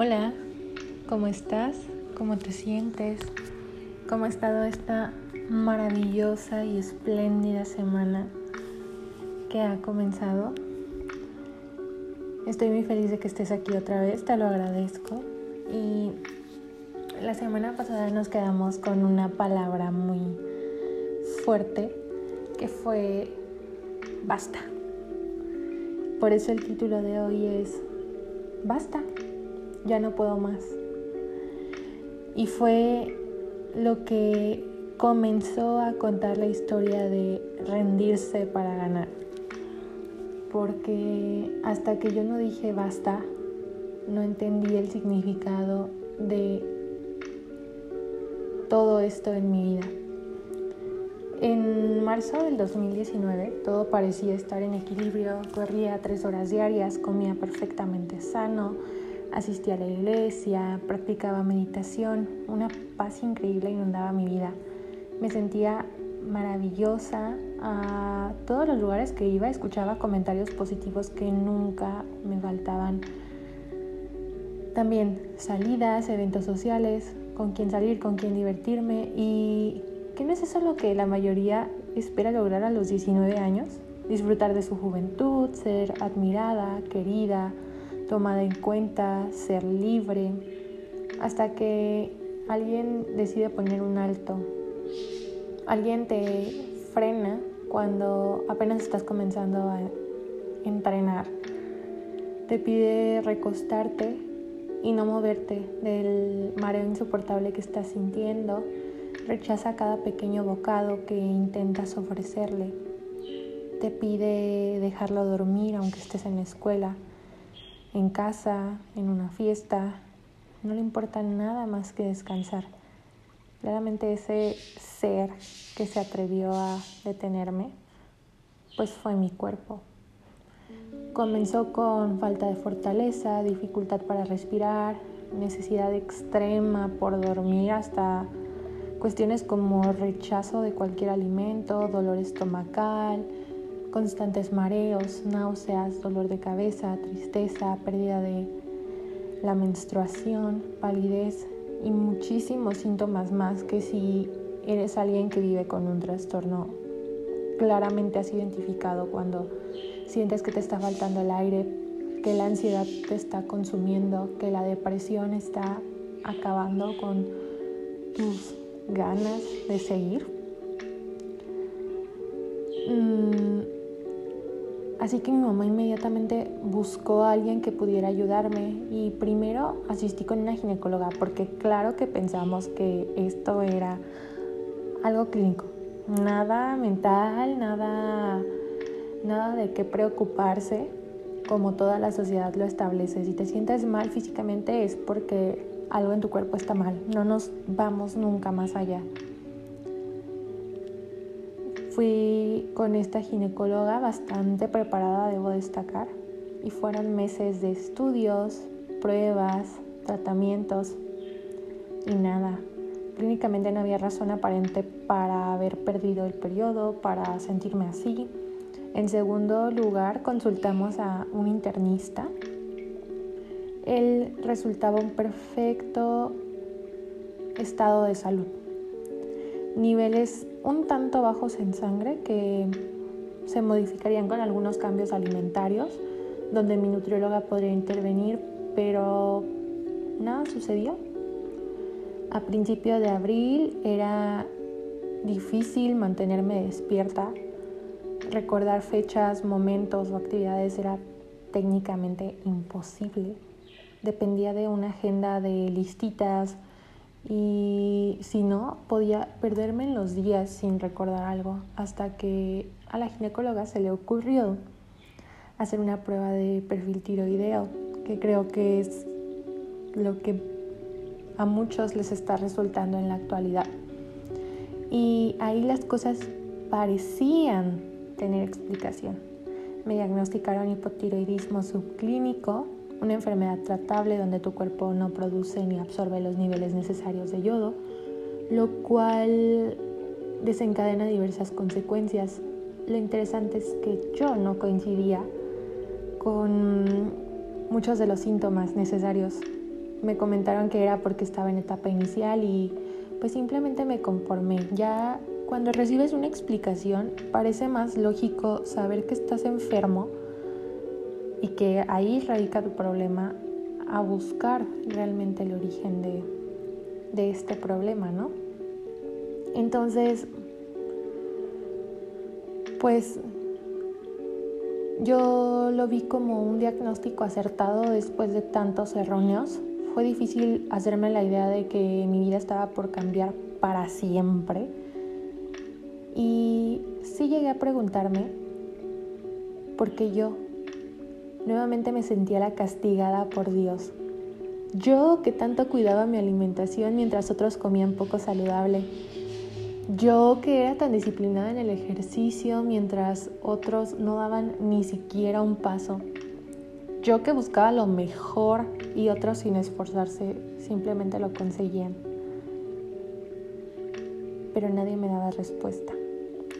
Hola, ¿cómo estás? ¿Cómo te sientes? ¿Cómo ha estado esta maravillosa y espléndida semana que ha comenzado? Estoy muy feliz de que estés aquí otra vez, te lo agradezco. Y la semana pasada nos quedamos con una palabra muy fuerte que fue basta. Por eso el título de hoy es Basta ya no puedo más. Y fue lo que comenzó a contar la historia de rendirse para ganar. Porque hasta que yo no dije basta, no entendí el significado de todo esto en mi vida. En marzo del 2019 todo parecía estar en equilibrio, corría tres horas diarias, comía perfectamente sano, Asistía a la iglesia, practicaba meditación, una paz increíble inundaba mi vida. Me sentía maravillosa. A todos los lugares que iba escuchaba comentarios positivos que nunca me faltaban. También salidas, eventos sociales, con quién salir, con quién divertirme y ¿qué no es eso lo que la mayoría espera lograr a los 19 años? Disfrutar de su juventud, ser admirada, querida, tomada en cuenta, ser libre, hasta que alguien decide poner un alto. Alguien te frena cuando apenas estás comenzando a entrenar. Te pide recostarte y no moverte del mareo insoportable que estás sintiendo. Rechaza cada pequeño bocado que intentas ofrecerle. Te pide dejarlo dormir aunque estés en la escuela en casa, en una fiesta, no le importa nada más que descansar. Claramente ese ser que se atrevió a detenerme, pues fue mi cuerpo. Comenzó con falta de fortaleza, dificultad para respirar, necesidad extrema por dormir, hasta cuestiones como rechazo de cualquier alimento, dolor estomacal, constantes mareos, náuseas, dolor de cabeza, tristeza, pérdida de la menstruación, palidez y muchísimos síntomas más que si eres alguien que vive con un trastorno claramente has identificado cuando sientes que te está faltando el aire, que la ansiedad te está consumiendo, que la depresión está acabando con tus ganas de seguir. Mm, Así que mi mamá inmediatamente buscó a alguien que pudiera ayudarme y primero asistí con una ginecóloga porque claro que pensamos que esto era algo clínico, nada mental, nada, nada de qué preocuparse como toda la sociedad lo establece. Si te sientes mal físicamente es porque algo en tu cuerpo está mal, no nos vamos nunca más allá. Fui con esta ginecóloga bastante preparada, debo destacar, y fueron meses de estudios, pruebas, tratamientos y nada. Clínicamente no había razón aparente para haber perdido el periodo, para sentirme así. En segundo lugar, consultamos a un internista. Él resultaba un perfecto estado de salud niveles un tanto bajos en sangre que se modificarían con algunos cambios alimentarios, donde mi nutrióloga podría intervenir, pero nada sucedió. A principio de abril era difícil mantenerme despierta, recordar fechas, momentos o actividades era técnicamente imposible. Dependía de una agenda de listitas, y si no, podía perderme en los días sin recordar algo, hasta que a la ginecóloga se le ocurrió hacer una prueba de perfil tiroideo, que creo que es lo que a muchos les está resultando en la actualidad. Y ahí las cosas parecían tener explicación. Me diagnosticaron hipotiroidismo subclínico una enfermedad tratable donde tu cuerpo no produce ni absorbe los niveles necesarios de yodo, lo cual desencadena diversas consecuencias. Lo interesante es que yo no coincidía con muchos de los síntomas necesarios me comentaron que era porque estaba en etapa inicial y pues simplemente me conformé. Ya cuando recibes una explicación parece más lógico saber que estás enfermo y que ahí radica tu problema a buscar realmente el origen de, de este problema, ¿no? Entonces, pues yo lo vi como un diagnóstico acertado después de tantos erróneos. Fue difícil hacerme la idea de que mi vida estaba por cambiar para siempre. Y sí llegué a preguntarme por qué yo nuevamente me sentía la castigada por Dios. Yo que tanto cuidaba mi alimentación mientras otros comían poco saludable. Yo que era tan disciplinada en el ejercicio mientras otros no daban ni siquiera un paso. Yo que buscaba lo mejor y otros sin esforzarse simplemente lo conseguían. Pero nadie me daba respuesta.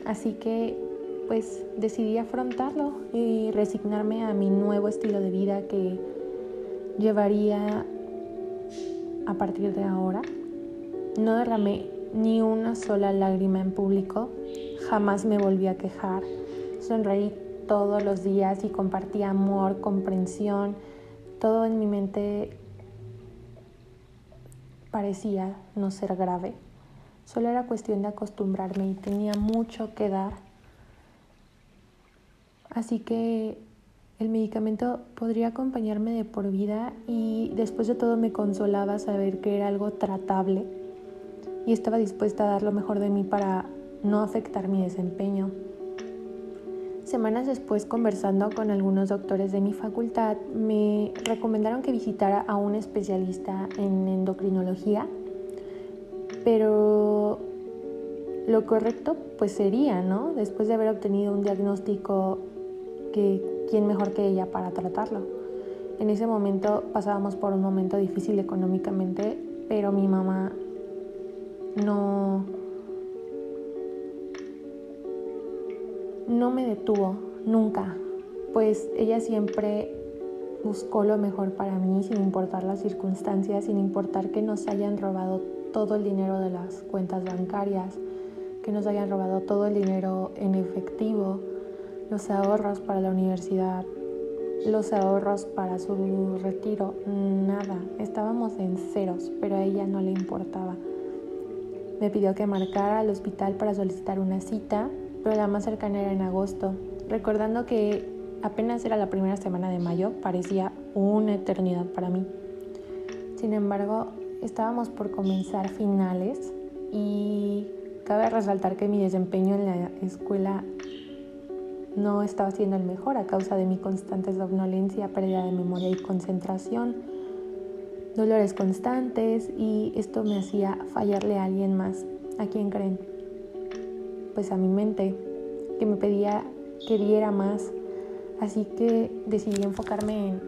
Así que pues decidí afrontarlo y resignarme a mi nuevo estilo de vida que llevaría a partir de ahora. No derramé ni una sola lágrima en público, jamás me volví a quejar, sonreí todos los días y compartí amor, comprensión, todo en mi mente parecía no ser grave. Solo era cuestión de acostumbrarme y tenía mucho que dar. Así que el medicamento podría acompañarme de por vida y después de todo me consolaba saber que era algo tratable y estaba dispuesta a dar lo mejor de mí para no afectar mi desempeño. Semanas después, conversando con algunos doctores de mi facultad, me recomendaron que visitara a un especialista en endocrinología, pero lo correcto pues sería, ¿no? Después de haber obtenido un diagnóstico, que quién mejor que ella para tratarlo. En ese momento pasábamos por un momento difícil económicamente, pero mi mamá no, no me detuvo nunca, pues ella siempre buscó lo mejor para mí sin importar las circunstancias, sin importar que nos hayan robado todo el dinero de las cuentas bancarias, que nos hayan robado todo el dinero en efectivo, los ahorros para la universidad, los ahorros para su retiro, nada, estábamos en ceros, pero a ella no le importaba. Me pidió que marcara al hospital para solicitar una cita, pero la más cercana era en agosto. Recordando que apenas era la primera semana de mayo, parecía una eternidad para mí. Sin embargo, estábamos por comenzar finales y cabe resaltar que mi desempeño en la escuela no estaba siendo el mejor a causa de mi constante somnolencia, pérdida de memoria y concentración dolores constantes y esto me hacía fallarle a alguien más. ¿A quién creen? Pues a mi mente, que me pedía que diera más. Así que decidí enfocarme en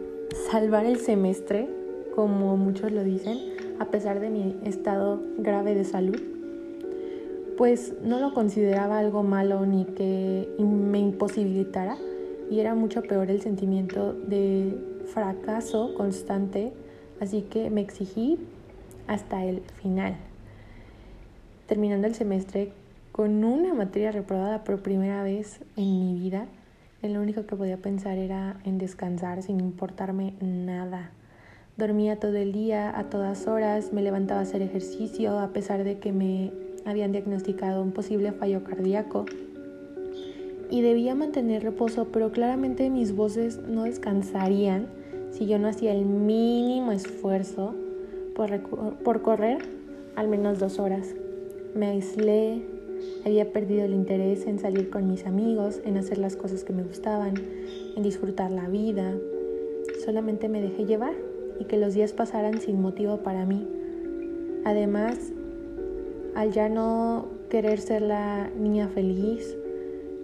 salvar el semestre, como muchos lo dicen, a pesar de mi estado grave de salud. Pues no lo consideraba algo malo ni que me imposibilitara y era mucho peor el sentimiento de fracaso constante Así que me exigí hasta el final, terminando el semestre con una materia reprobada por primera vez en mi vida. lo único que podía pensar era en descansar sin importarme nada. Dormía todo el día, a todas horas, me levantaba a hacer ejercicio a pesar de que me habían diagnosticado un posible fallo cardíaco. Y debía mantener reposo, pero claramente mis voces no descansarían si yo no hacía el mínimo esfuerzo por, correr al menos dos horas. Me aislé, había perdido el interés en salir con mis amigos, en hacer las cosas que me gustaban, en disfrutar la vida. Solamente me dejé llevar y que los días pasaran sin motivo para mí. Además, al ya no querer ser la niña feliz,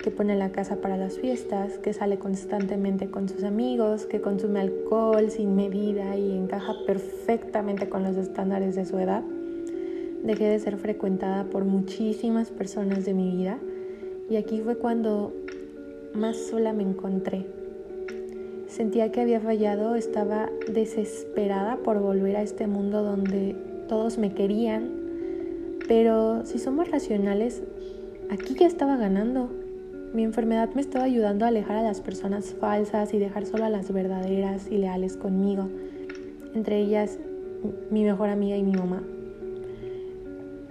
que pone la casa para las fiestas, que sale constantemente con sus amigos, que consume alcohol sin medida y encaja perfectamente con los estándares de su edad. Dejé de ser frecuentada por muchísimas personas de mi vida y aquí fue cuando más sola me encontré. Sentía que había fallado, estaba desesperada por volver a este mundo donde todos me querían, pero si somos racionales, aquí ya estaba ganando. Mi enfermedad me estaba ayudando a alejar a las personas falsas y dejar solo a las verdaderas y leales conmigo, entre ellas mi mejor amiga y mi mamá.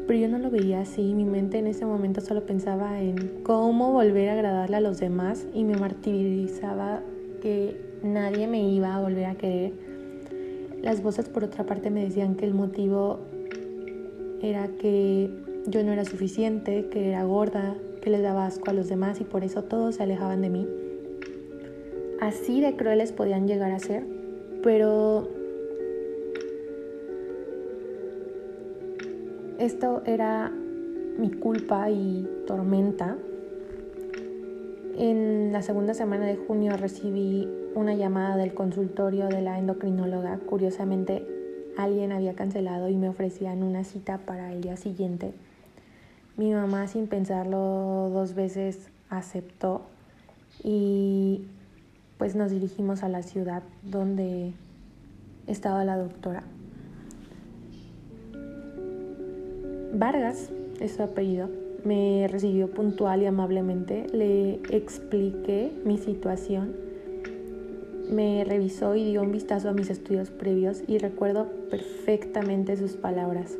Pero yo no lo veía así, mi mente en ese momento solo pensaba en cómo volver a agradarle a los demás y me martirizaba que nadie me iba a volver a querer. Las voces por otra parte me decían que el motivo era que yo no era suficiente, que era gorda, que les daba asco a los demás y por eso todos se alejaban de mí. Así de crueles podían llegar a ser, pero esto era mi culpa y tormenta en la segunda semana de junio recibí una llamada del consultorio de la endocrinóloga. Curiosamente, alguien había cancelado y me ofrecían una cita para el día siguiente. Mi mamá, sin pensarlo dos veces, aceptó y pues nos dirigimos a la ciudad donde estaba la doctora. Vargas es su apellido me recibió puntual y amablemente, le expliqué mi situación, me revisó y dio un vistazo a mis estudios previos y recuerdo perfectamente sus palabras.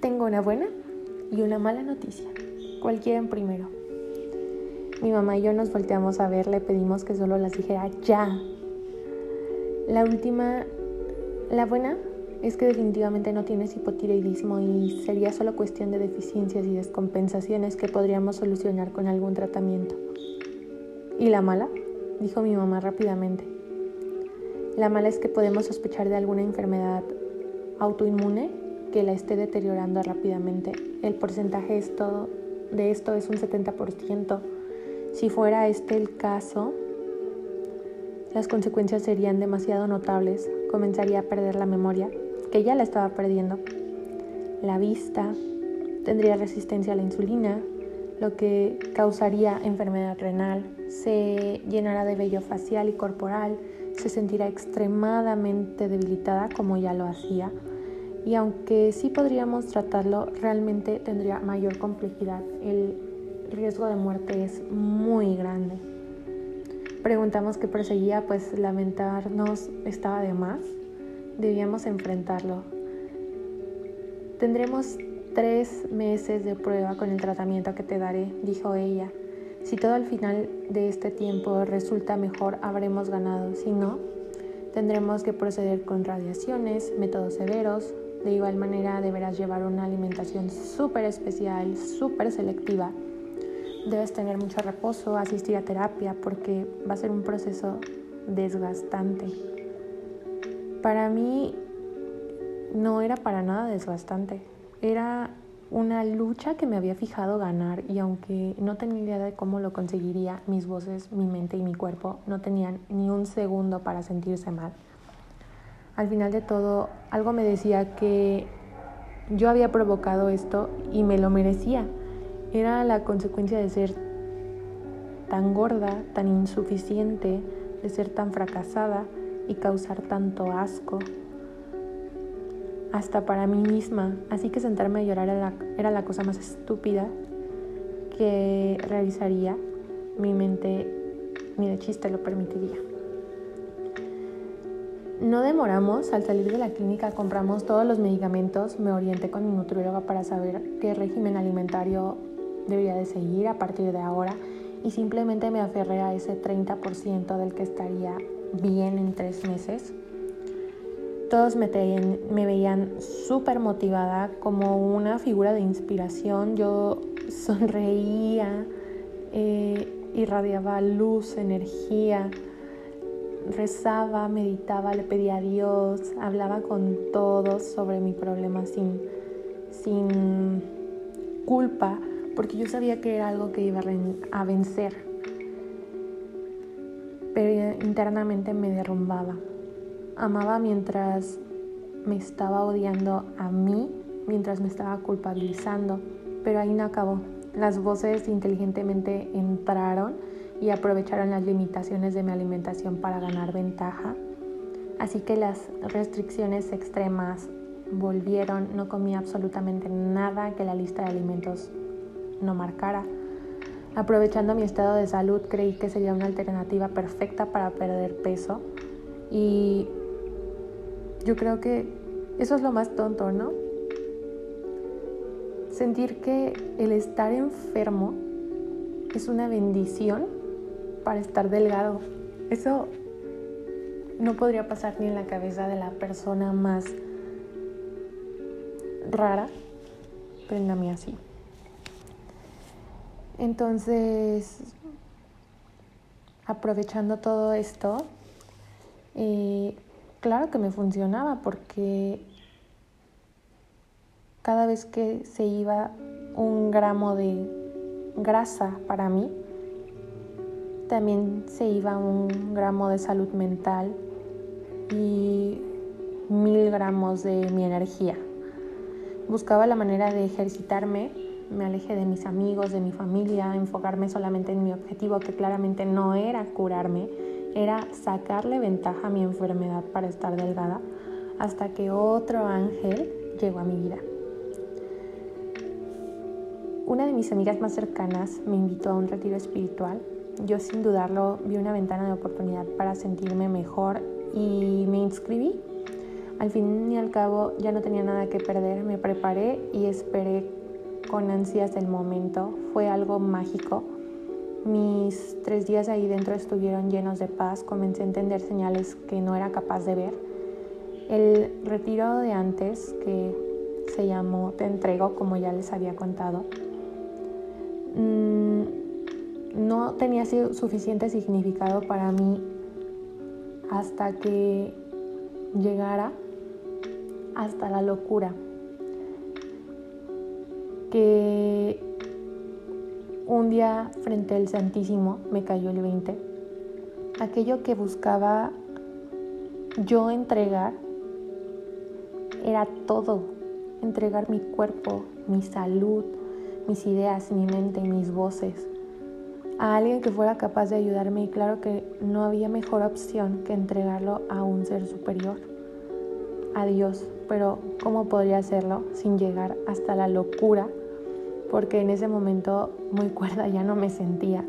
Tengo una buena y una mala noticia. ¿Cuál quieren primero? Mi mamá y yo nos volteamos a ver, le pedimos que solo las dijera ya. La última, la buena es que definitivamente no tienes hipotiroidismo y sería solo cuestión de deficiencias y descompensaciones que podríamos solucionar con algún tratamiento. ¿Y la mala? Dijo mi mamá rápidamente. La mala es que podemos sospechar de alguna enfermedad autoinmune que la esté deteriorando rápidamente. El porcentaje de esto es un 70%. Si fuera este el caso, las consecuencias serían demasiado notables. Comenzaría a perder la memoria, que ya la estaba perdiendo. La vista, tendría resistencia a la insulina, lo que causaría enfermedad renal, se llenará de vello facial y corporal, se sentirá extremadamente debilitada como ya lo hacía y aunque sí podríamos tratarlo, realmente tendría mayor complejidad. El riesgo de muerte es muy grande. Preguntamos qué perseguía, pues lamentarnos estaba de más debíamos enfrentarlo. Tendremos tres meses de prueba con el tratamiento que te daré, dijo ella. Si todo al final de este tiempo resulta mejor, habremos ganado. Si no, tendremos que proceder con radiaciones, métodos severos. De igual manera, deberás llevar una alimentación súper especial, súper selectiva. Debes tener mucho reposo, asistir a terapia, porque va a ser un proceso desgastante para mí no era para nada desgastante. Era una lucha que me había fijado ganar y aunque no tenía idea de cómo lo conseguiría, mis voces, mi mente y mi cuerpo no tenían ni un segundo para sentirse mal. Al final de todo, algo me decía que yo había provocado esto y me lo merecía. Era la consecuencia de ser tan gorda, tan insuficiente, de ser tan fracasada y causar tanto asco, hasta para mí misma. Así que sentarme a llorar era la, cosa más estúpida que realizaría. Mi mente ni de chiste lo permitiría. No demoramos, al salir de la clínica compramos todos los medicamentos, me orienté con mi nutrióloga para saber qué régimen alimentario debería de seguir a partir de ahora y simplemente me aferré a ese 30% del que estaría bien en tres meses. Todos me, veían súper motivada, como una figura de inspiración. Yo sonreía, eh, irradiaba luz, energía, rezaba, meditaba, le pedía a Dios, hablaba con todos sobre mi problema sin, sin culpa, porque yo sabía que era algo que iba a vencer pero internamente me derrumbaba. Amaba mientras me estaba odiando a mí, mientras me estaba culpabilizando, pero ahí no acabó. Las voces inteligentemente entraron y aprovecharon las limitaciones de mi alimentación para ganar ventaja. Así que las restricciones extremas volvieron, no comía absolutamente nada que la lista de alimentos no marcara. Aprovechando mi estado de salud, creí que sería una alternativa perfecta para perder peso y yo creo que eso es lo más tonto, ¿no? Sentir que el estar enfermo es una bendición para estar delgado. Eso no podría pasar ni en la cabeza de la persona más rara, pero en así. Entonces, aprovechando todo esto, eh, claro que me funcionaba porque cada vez que se iba un gramo de grasa para mí, también se iba un gramo de salud mental y mil gramos de mi energía. Buscaba la manera de ejercitarme, me alejé de mis amigos, de mi familia, enfocarme solamente en mi objetivo, que claramente no era curarme, era sacarle ventaja a mi enfermedad para estar delgada, hasta que otro ángel llegó a mi vida. Una de mis amigas más cercanas me invitó a un retiro espiritual. Yo sin dudarlo vi una ventana de oportunidad para sentirme mejor y me inscribí. Al fin y al cabo ya no tenía nada que perder, me preparé y esperé con ansias el momento. Fue algo mágico. Mis tres días ahí dentro estuvieron llenos de paz, comencé a entender señales que no era capaz de ver. El retiro de antes, que se llamó Te entrego, como ya les había contado, mm, no tenía suficiente significado para mí hasta que llegara hasta la locura. Que un día frente al Santísimo me cayó el 20. Aquello que buscaba yo entregar era todo. Entregar mi cuerpo, mi salud, mis ideas, mi mente, mis voces a alguien que fuera capaz de ayudarme y claro que no había mejor opción que entregarlo a un ser superior, a Dios, pero ¿cómo podría hacerlo sin llegar hasta la locura? Porque en ese momento muy cuerda ya no me sentía.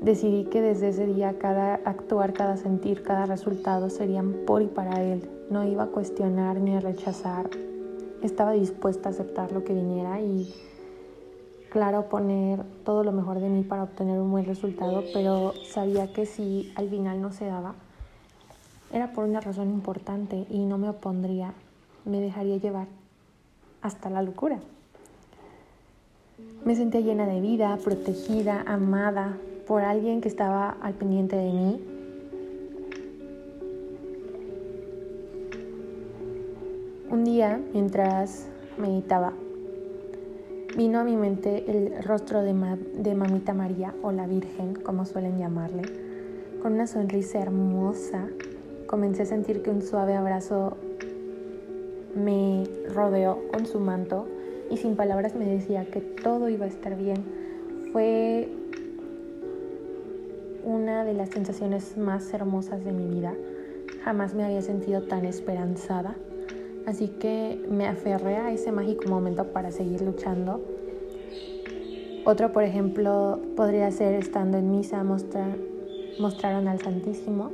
Decidí que desde ese día cada actuar, cada sentir, cada resultado serían por y para Él. No iba a cuestionar ni a rechazar. Estaba dispuesta a aceptar lo que viniera y claro poner todo lo mejor de mí para obtener un buen resultado, pero sabía que si al final no se daba, era por una razón importante y no me opondría, me dejaría llevar hasta la locura. Me sentía llena de vida, protegida, amada por alguien que estaba al pendiente de mí. Un día, mientras meditaba, Vino a mi mente el rostro de, de, Mamita María o la Virgen, como suelen llamarle. Con una sonrisa hermosa, comencé a sentir que un suave abrazo me rodeó con su manto y sin palabras me decía que todo iba a estar bien. Fue una de las sensaciones más hermosas de mi vida. Jamás me había sentido tan esperanzada Así que me aferré a ese mágico momento para seguir luchando. Otro, por ejemplo, podría ser estando en misa, mostrar, mostraron al Santísimo.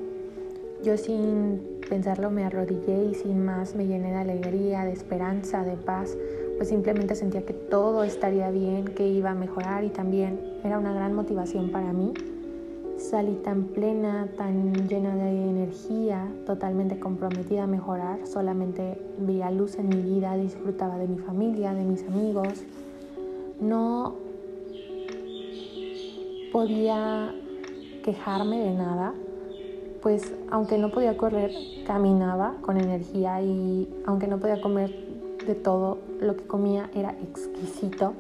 Yo sin pensarlo me arrodillé y sin más me llené de alegría, de esperanza, de paz, pues simplemente sentía que todo estaría bien, que iba a mejorar y también era una gran motivación para mí Salí tan plena, tan llena de energía, totalmente comprometida a mejorar. Solamente veía luz en mi vida, disfrutaba de mi familia, de mis amigos. No podía quejarme de nada, pues aunque no podía correr, caminaba con energía y aunque no podía comer de todo, lo que comía era exquisito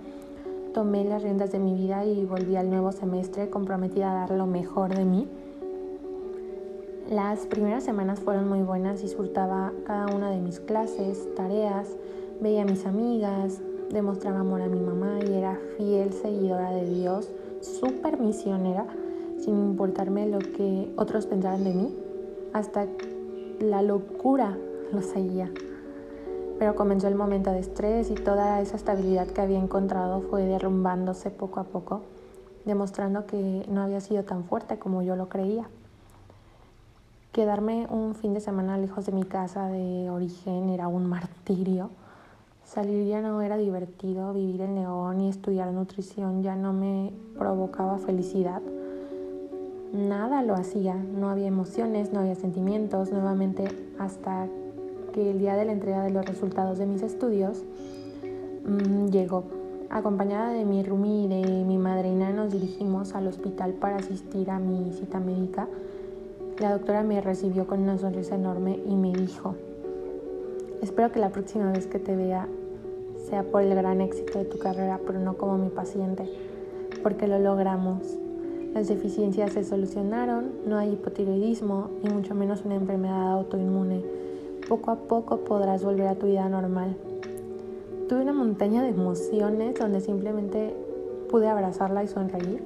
tomé las riendas de mi vida y volví al nuevo semestre comprometida a dar lo mejor de mí. Las primeras semanas fueron muy buenas, disfrutaba cada una de mis clases, tareas, veía a mis amigas, demostraba amor a mi mamá y era fiel seguidora de Dios, súper misionera, sin importarme lo que otros pensaran de mí, hasta la locura lo seguía. Pero comenzó el momento de estrés y toda esa estabilidad que había encontrado fue derrumbándose poco a poco, demostrando que no había sido tan fuerte como yo lo creía. Quedarme un fin de semana lejos de mi casa de origen era un martirio. Salir ya no era divertido, vivir en León y estudiar nutrición ya no me provocaba felicidad. Nada lo hacía, no había emociones, no había sentimientos, nuevamente hasta que el día de la entrega de los resultados de mis estudios mmm, llegó. Acompañada de mi Rumi y de mi madrina nos dirigimos al hospital para asistir a mi cita médica la doctora me recibió con una sonrisa enorme y me dijo, espero que la próxima vez que te vea sea por el gran éxito de tu carrera, pero no como mi paciente, porque lo logramos. Las deficiencias se solucionaron, no hay hipotiroidismo y mucho menos una enfermedad autoinmune. Poco a poco podrás volver a tu vida normal. Tuve una montaña de emociones donde simplemente pude abrazarla y sonreír,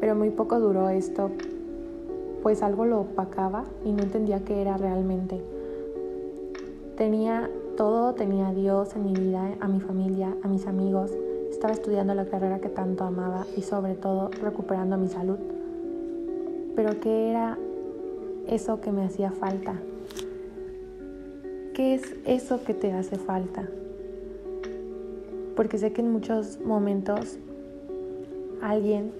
pero muy poco duró esto pues algo lo opacaba y no entendía qué era realmente. Tenía todo, tenía a Dios en mi vida, a mi familia, a mis amigos, estaba estudiando la carrera que tanto amaba y sobre todo recuperando mi salud. Pero ¿qué era eso que me hacía falta? ¿Qué es eso que te hace falta? Porque sé que en muchos momentos alguien,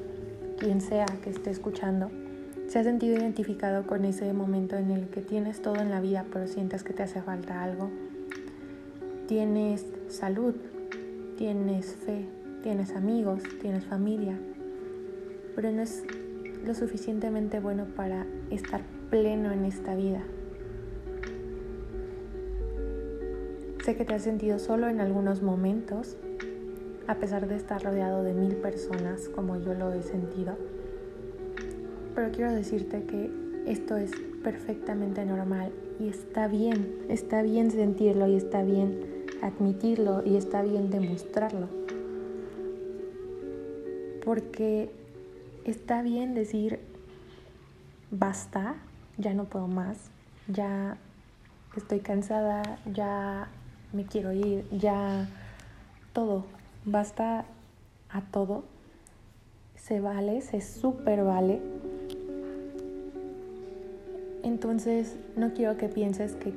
quien sea que esté escuchando, ¿Se ha sentido identificado con ese momento en el que tienes todo en la vida pero sientes que te hace falta algo? Tienes salud, tienes fe, tienes amigos, tienes familia, pero no es lo suficientemente bueno para estar pleno en esta vida. Sé que te has sentido solo en algunos momentos, a pesar de estar rodeado de mil personas como yo lo he sentido pero quiero decirte que esto es perfectamente normal y está bien, está bien sentirlo y está bien admitirlo y está bien demostrarlo. Porque está bien decir, basta, ya no puedo más, ya estoy cansada, ya me quiero ir, ya todo, basta a todo, se vale, se super vale. Entonces, no quiero que pienses que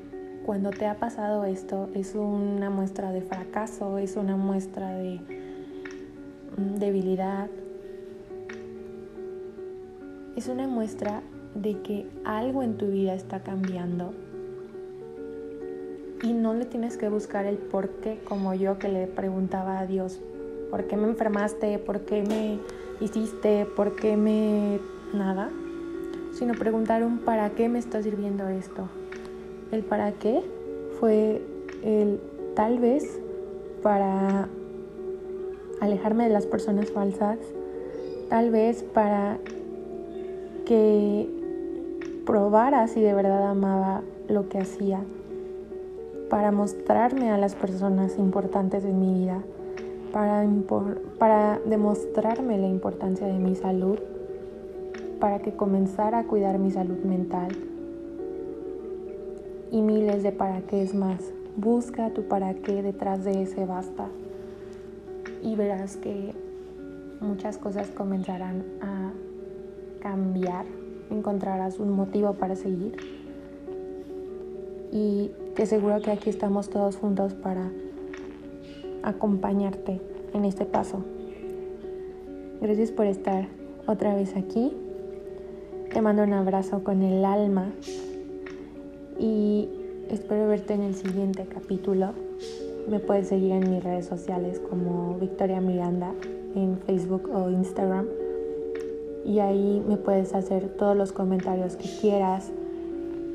cuando te ha pasado esto es una muestra de fracaso, es una muestra de mm, debilidad. Es una muestra de que algo en tu vida está cambiando y no le tienes que buscar el por qué como yo que le preguntaba a Dios, ¿por qué me enfermaste? ¿Por qué me hiciste? ¿Por qué me... nada? sino preguntar un para qué me está sirviendo esto. El para qué fue el tal vez para alejarme de las personas falsas, tal vez para que probara si de verdad amaba lo que hacía, para mostrarme a las personas importantes de mi vida, para, para demostrarme la importancia de mi salud para que comenzara a cuidar mi salud mental. Y miles de para qué es más. Busca tu para qué detrás de ese basta. Y verás que muchas cosas comenzarán a cambiar. Encontrarás un motivo para seguir. Y te aseguro que aquí estamos todos juntos para acompañarte en este paso. Gracias por estar otra vez aquí. Te mando un abrazo con el alma y espero verte en el siguiente capítulo. Me puedes seguir en mis redes sociales como Victoria Miranda en Facebook o Instagram y ahí me puedes hacer todos los comentarios que quieras,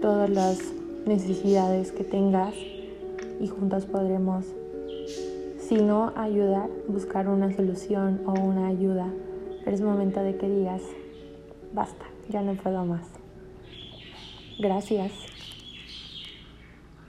todas las necesidades que tengas y juntos podremos, si no ayudar, buscar una solución o una ayuda. Pero es momento de que digas, basta ya no puedo más. Gracias.